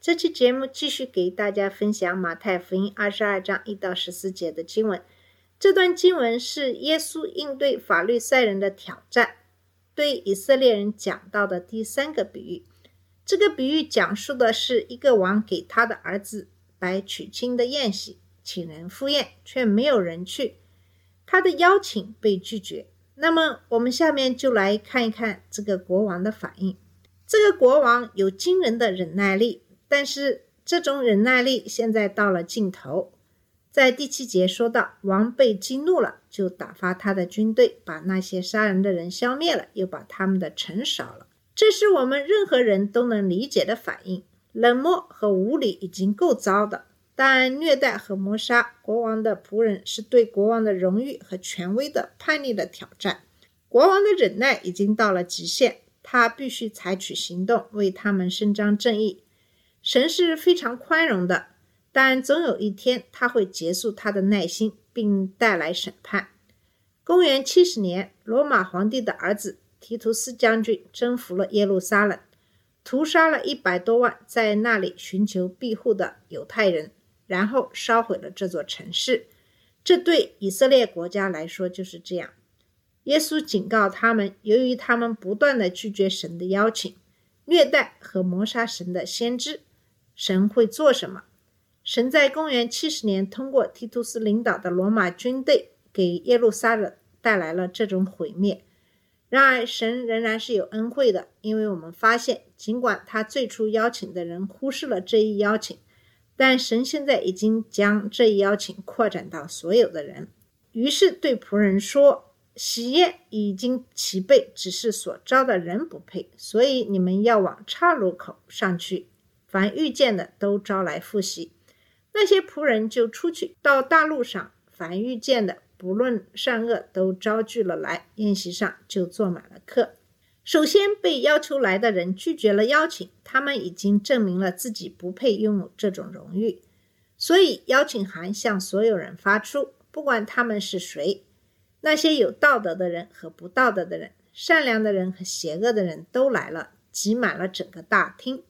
这期节目继续给大家分享马太福音二十二章一到十四节的经文。这段经文是耶稣应对法律赛人的挑战，对以色列人讲到的第三个比喻。这个比喻讲述的是一个王给他的儿子摆娶亲的宴席，请人赴宴，却没有人去，他的邀请被拒绝。那么，我们下面就来看一看这个国王的反应。这个国王有惊人的忍耐力，但是这种忍耐力现在到了尽头。在第七节说到，王被激怒了，就打发他的军队，把那些杀人的人消灭了，又把他们的城烧了。这是我们任何人都能理解的反应。冷漠和无理已经够糟的，但虐待和谋杀国王的仆人是对国王的荣誉和权威的叛逆的挑战。国王的忍耐已经到了极限。他必须采取行动，为他们伸张正义。神是非常宽容的，但总有一天他会结束他的耐心，并带来审判。公元七十年，罗马皇帝的儿子提图斯将军征服了耶路撒冷，屠杀了一百多万在那里寻求庇护的犹太人，然后烧毁了这座城市。这对以色列国家来说就是这样。耶稣警告他们，由于他们不断的拒绝神的邀请，虐待和谋杀神的先知，神会做什么？神在公元七十年通过提图斯领导的罗马军队给耶路撒冷带来了这种毁灭。然而，神仍然是有恩惠的，因为我们发现，尽管他最初邀请的人忽视了这一邀请，但神现在已经将这一邀请扩展到所有的人。于是对仆人说。喜宴已经齐备，只是所招的人不配，所以你们要往岔路口上去，凡遇见的都招来复习。那些仆人就出去到大路上，凡遇见的，不论善恶，都招聚了来。宴席上就坐满了客。首先被要求来的人拒绝了邀请，他们已经证明了自己不配拥有这种荣誉，所以邀请函向所有人发出，不管他们是谁。那些有道德的人和不道德的人，善良的人和邪恶的人都来了，挤满了整个大厅。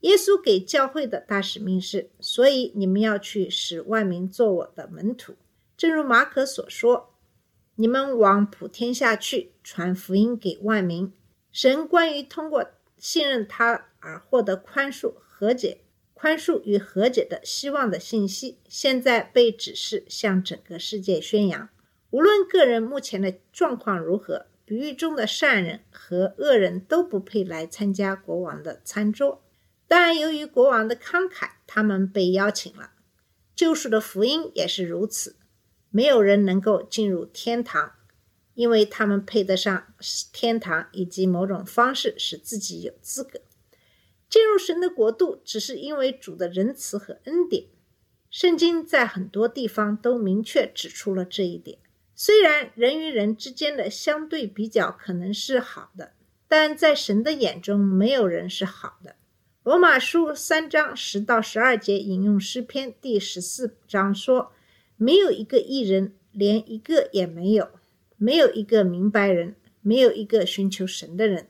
耶稣给教会的大使命是：所以你们要去使万民做我的门徒，正如马可所说：“你们往普天下去，传福音给万民。”神关于通过信任他而获得宽恕、和解、宽恕与和解的希望的信息，现在被指示向整个世界宣扬。无论个人目前的状况如何，比喻中的善人和恶人都不配来参加国王的餐桌。但由于国王的慷慨，他们被邀请了。救赎的福音也是如此。没有人能够进入天堂，因为他们配得上天堂，以及某种方式使自己有资格进入神的国度，只是因为主的仁慈和恩典。圣经在很多地方都明确指出了这一点。虽然人与人之间的相对比较可能是好的，但在神的眼中，没有人是好的。罗马书三章十到十二节引用诗篇第十四章说：“没有一个义人，连一个也没有；没有一个明白人，没有一个寻求神的人。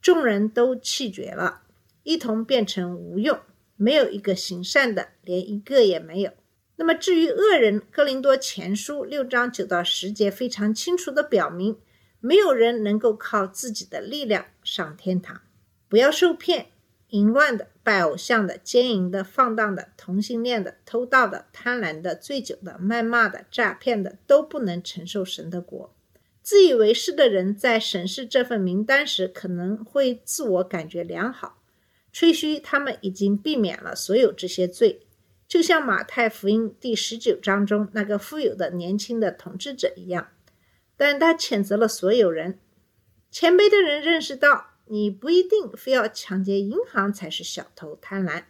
众人都气绝了，一同变成无用，没有一个行善的，连一个也没有。”那么，至于恶人，《哥林多前书》六章九到十节非常清楚地表明，没有人能够靠自己的力量上天堂。不要受骗，淫乱的、拜偶像的、奸淫的、放荡的、同性恋的、偷盗的、贪婪的、醉酒的、谩骂的、诈骗的，都不能承受神的国。自以为是的人在审视这份名单时，可能会自我感觉良好，吹嘘他们已经避免了所有这些罪。就像马太福音第十九章中那个富有的年轻的统治者一样，但他谴责了所有人。谦卑的人认识到，你不一定非要抢劫银行才是小偷贪婪。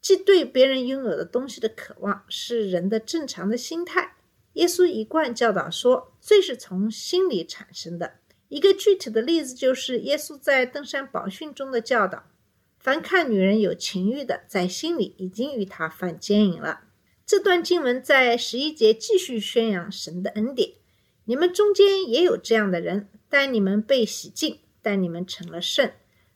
即对别人拥有的东西的渴望是人的正常的心态。耶稣一贯教导说，罪是从心里产生的。一个具体的例子就是耶稣在登山宝训中的教导：凡看女人有情欲的，在心里已经与她犯奸淫了。这段经文在十一节继续宣扬神的恩典。你们中间也有这样的人，但你们被洗净，但你们成了圣，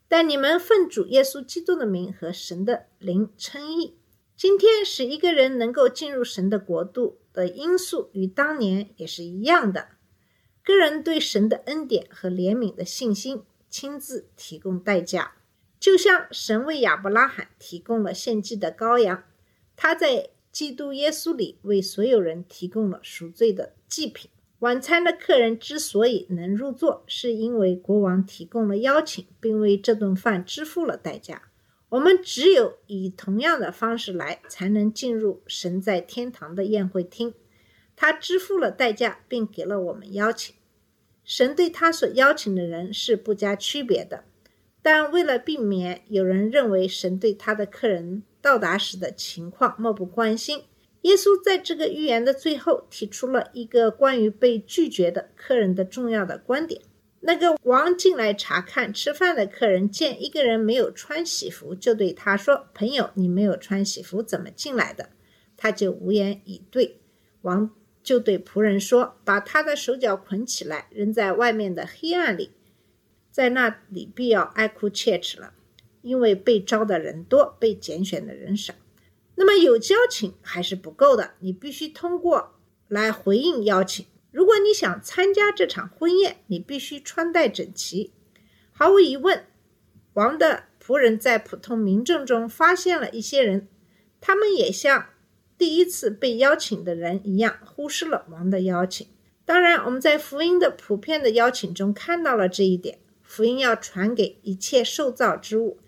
但你们奉主耶稣基督的名和神的灵称义。今天使一个人能够进入神的国度的因素，与当年也是一样的。个人对神的恩典和怜悯的信心，亲自提供代价，就像神为亚伯拉罕提供了献祭的羔羊，他在。基督耶稣里为所有人提供了赎罪的祭品。晚餐的客人之所以能入座，是因为国王提供了邀请，并为这顿饭支付了代价。我们只有以同样的方式来，才能进入神在天堂的宴会厅。他支付了代价，并给了我们邀请。神对他所邀请的人是不加区别的，但为了避免有人认为神对他的客人，到达时的情况漠不关心。耶稣在这个预言的最后提出了一个关于被拒绝的客人的重要的观点。那个王进来查看吃饭的客人见一个人没有穿喜服，就对他说：“朋友，你没有穿喜服，怎么进来的？”他就无言以对。王就对仆人说：“把他的手脚捆起来，扔在外面的黑暗里，在那里必要哀哭切齿了。”因为被招的人多，被拣选的人少，那么有交情还是不够的。你必须通过来回应邀请。如果你想参加这场婚宴，你必须穿戴整齐。毫无疑问，王的仆人在普通民众中发现了一些人，他们也像第一次被邀请的人一样，忽视了王的邀请。当然，我们在福音的普遍的邀请中看到了这一点。福音要传给一切受造之物。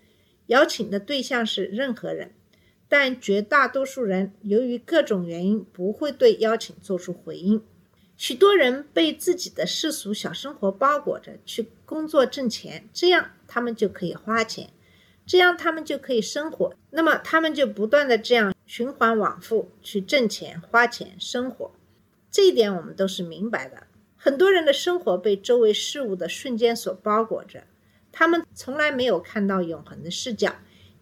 邀请的对象是任何人，但绝大多数人由于各种原因不会对邀请做出回应。许多人被自己的世俗小生活包裹着，去工作挣钱，这样他们就可以花钱，这样他们就可以生活。那么他们就不断的这样循环往复去挣钱、花钱、生活。这一点我们都是明白的。很多人的生活被周围事物的瞬间所包裹着。他们从来没有看到永恒的视角，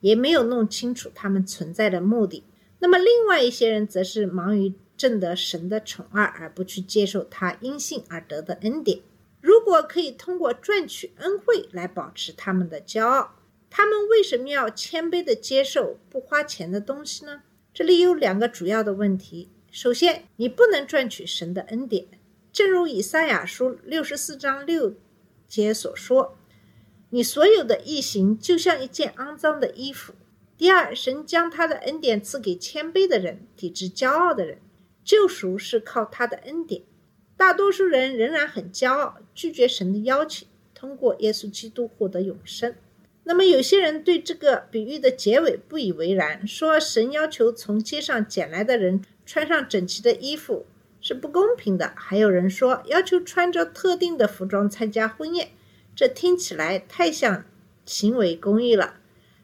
也没有弄清楚他们存在的目的。那么，另外一些人则是忙于挣得神的宠爱，而不去接受他因信而得的恩典。如果可以通过赚取恩惠来保持他们的骄傲，他们为什么要谦卑地接受不花钱的东西呢？这里有两个主要的问题。首先，你不能赚取神的恩典，正如以赛亚书六十四章六节所说。你所有的异行就像一件肮脏的衣服。第二，神将他的恩典赐给谦卑的人，抵制骄傲的人。救赎是靠他的恩典。大多数人仍然很骄傲，拒绝神的邀请，通过耶稣基督获得永生。那么，有些人对这个比喻的结尾不以为然，说神要求从街上捡来的人穿上整齐的衣服是不公平的。还有人说，要求穿着特定的服装参加婚宴。这听起来太像行为公益了。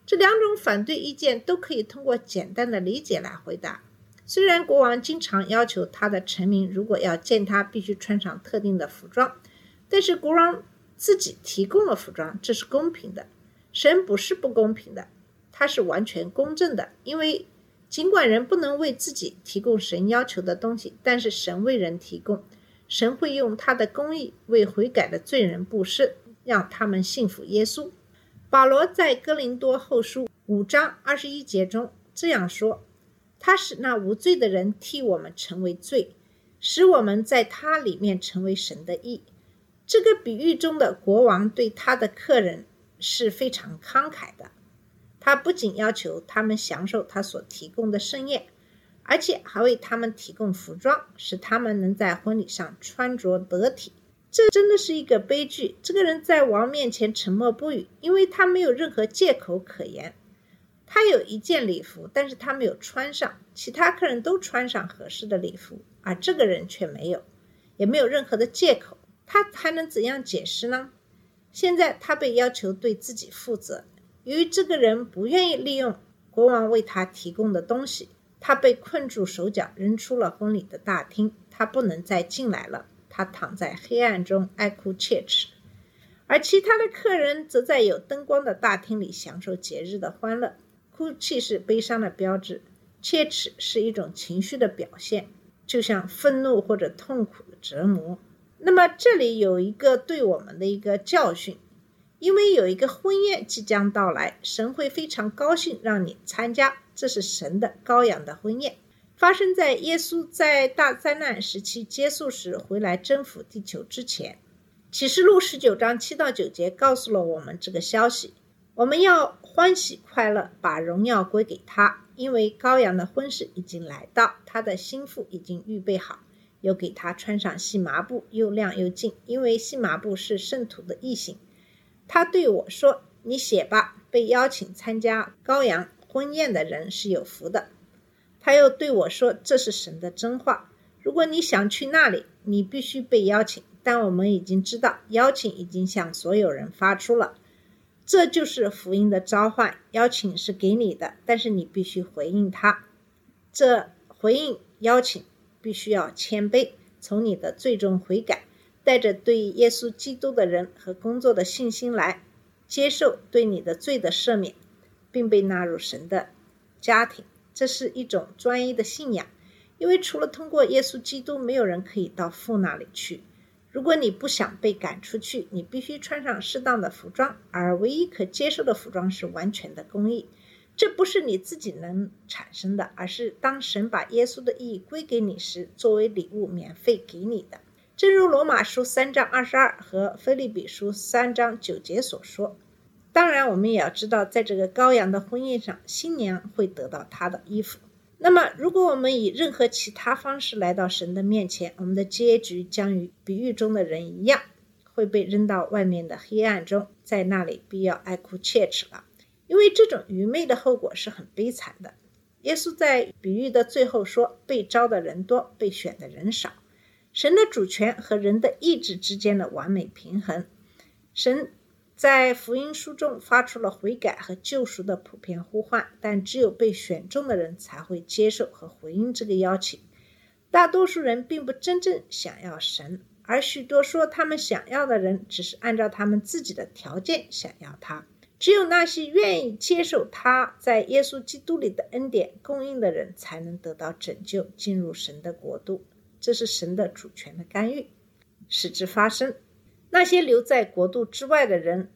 这两种反对意见都可以通过简单的理解来回答。虽然国王经常要求他的臣民，如果要见他，必须穿上特定的服装，但是国王自己提供了服装，这是公平的。神不是不公平的，他是完全公正的。因为尽管人不能为自己提供神要求的东西，但是神为人提供，神会用他的公义为悔改的罪人布施。让他们信服耶稣。保罗在哥林多后书五章二十一节中这样说：“他使那无罪的人替我们成为罪，使我们在他里面成为神的义。”这个比喻中的国王对他的客人是非常慷慨的。他不仅要求他们享受他所提供的盛宴，而且还为他们提供服装，使他们能在婚礼上穿着得体。这真的是一个悲剧。这个人在王面前沉默不语，因为他没有任何借口可言。他有一件礼服，但是他没有穿上。其他客人都穿上合适的礼服，而这个人却没有，也没有任何的借口。他还能怎样解释呢？现在他被要求对自己负责。由于这个人不愿意利用国王为他提供的东西。他被困住手脚，扔出了婚礼的大厅，他不能再进来了。他躺在黑暗中哀哭切齿，而其他的客人则在有灯光的大厅里享受节日的欢乐。哭泣是悲伤的标志，切齿是一种情绪的表现，就像愤怒或者痛苦的折磨。那么这里有一个对我们的一个教训。因为有一个婚宴即将到来，神会非常高兴让你参加。这是神的羔羊的婚宴，发生在耶稣在大灾难时期结束时回来征服地球之前。启示录十九章七到九节告诉了我们这个消息：我们要欢喜快乐，把荣耀归给他，因为羔羊的婚事已经来到，他的心腹已经预备好，又给他穿上细麻布，又亮又净，因为细麻布是圣徒的异形。他对我说：“你写吧，被邀请参加羔羊婚宴的人是有福的。”他又对我说：“这是神的真话。如果你想去那里，你必须被邀请。但我们已经知道，邀请已经向所有人发出了。这就是福音的召唤。邀请是给你的，但是你必须回应他。这回应邀请必须要谦卑，从你的最终悔改。”带着对耶稣基督的人和工作的信心来接受对你的罪的赦免，并被纳入神的家庭，这是一种专一的信仰。因为除了通过耶稣基督，没有人可以到父那里去。如果你不想被赶出去，你必须穿上适当的服装，而唯一可接受的服装是完全的公义。这不是你自己能产生的，而是当神把耶稣的意义归给你时，作为礼物免费给你的。正如罗马书三章二十二和菲利比书三章九节所说，当然，我们也要知道，在这个羔羊的婚宴上，新娘会得到她的衣服。那么，如果我们以任何其他方式来到神的面前，我们的结局将与比喻中的人一样，会被扔到外面的黑暗中，在那里必要哀哭切齿了，因为这种愚昧的后果是很悲惨的。耶稣在比喻的最后说：“被招的人多，被选的人少。”神的主权和人的意志之间的完美平衡。神在福音书中发出了悔改和救赎的普遍呼唤，但只有被选中的人才会接受和回应这个邀请。大多数人并不真正想要神，而许多说他们想要的人，只是按照他们自己的条件想要他。只有那些愿意接受他在耶稣基督里的恩典供应的人，才能得到拯救，进入神的国度。这是神的主权的干预，使之发生。那些留在国度之外的人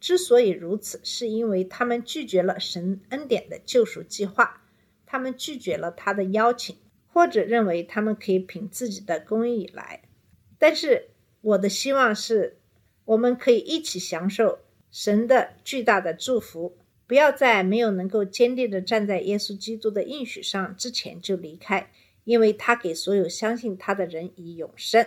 之所以如此，是因为他们拒绝了神恩典的救赎计划，他们拒绝了他的邀请，或者认为他们可以凭自己的公义来。但是，我的希望是，我们可以一起享受神的巨大的祝福，不要在没有能够坚定地站在耶稣基督的应许上之前就离开。因为他给所有相信他的人以永生。